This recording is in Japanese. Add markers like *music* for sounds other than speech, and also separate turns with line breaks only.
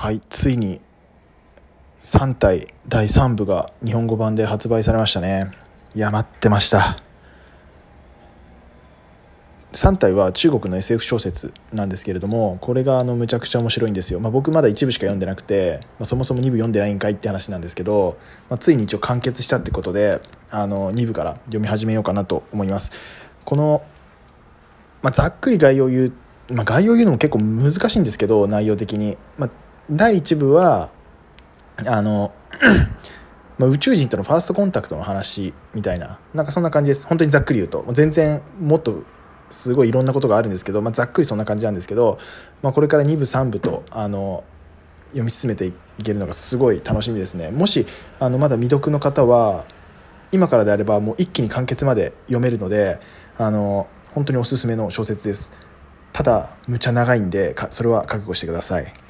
はいついに3体第3部が日本語版で発売されましたね。いや待ってました。3体は中国の SF 小説なんですけれどもこれがあのむちゃくちゃ面白いんですよ、まあ、僕まだ一部しか読んでなくて、まあ、そもそも2部読んでないんかいって話なんですけど、まあ、ついに一応完結したってことであの2部から読み始めようかなと思います。この、ま、ざっくり概要を言う、ま、概要を言うのも結構難しいんですけど内容的に、まあ、第1部はあの *clears throat* ま、宇宙人とのファーストコンタクトの話みたいな。なんかそんな感じです。本当にざっくり言うと。全然もっとすごいいろんなことがあるんですけど、まあ、ざっくりそんな感じなんですけど、まあ、これから2部3部とあの読み進めていけるのがすごい楽しみですね。もしあのまだ未読の方は今からであればもう一気に完結まで読めるのであの本当におすすめの小説です。ただむちゃ長いんでそれは覚悟してください。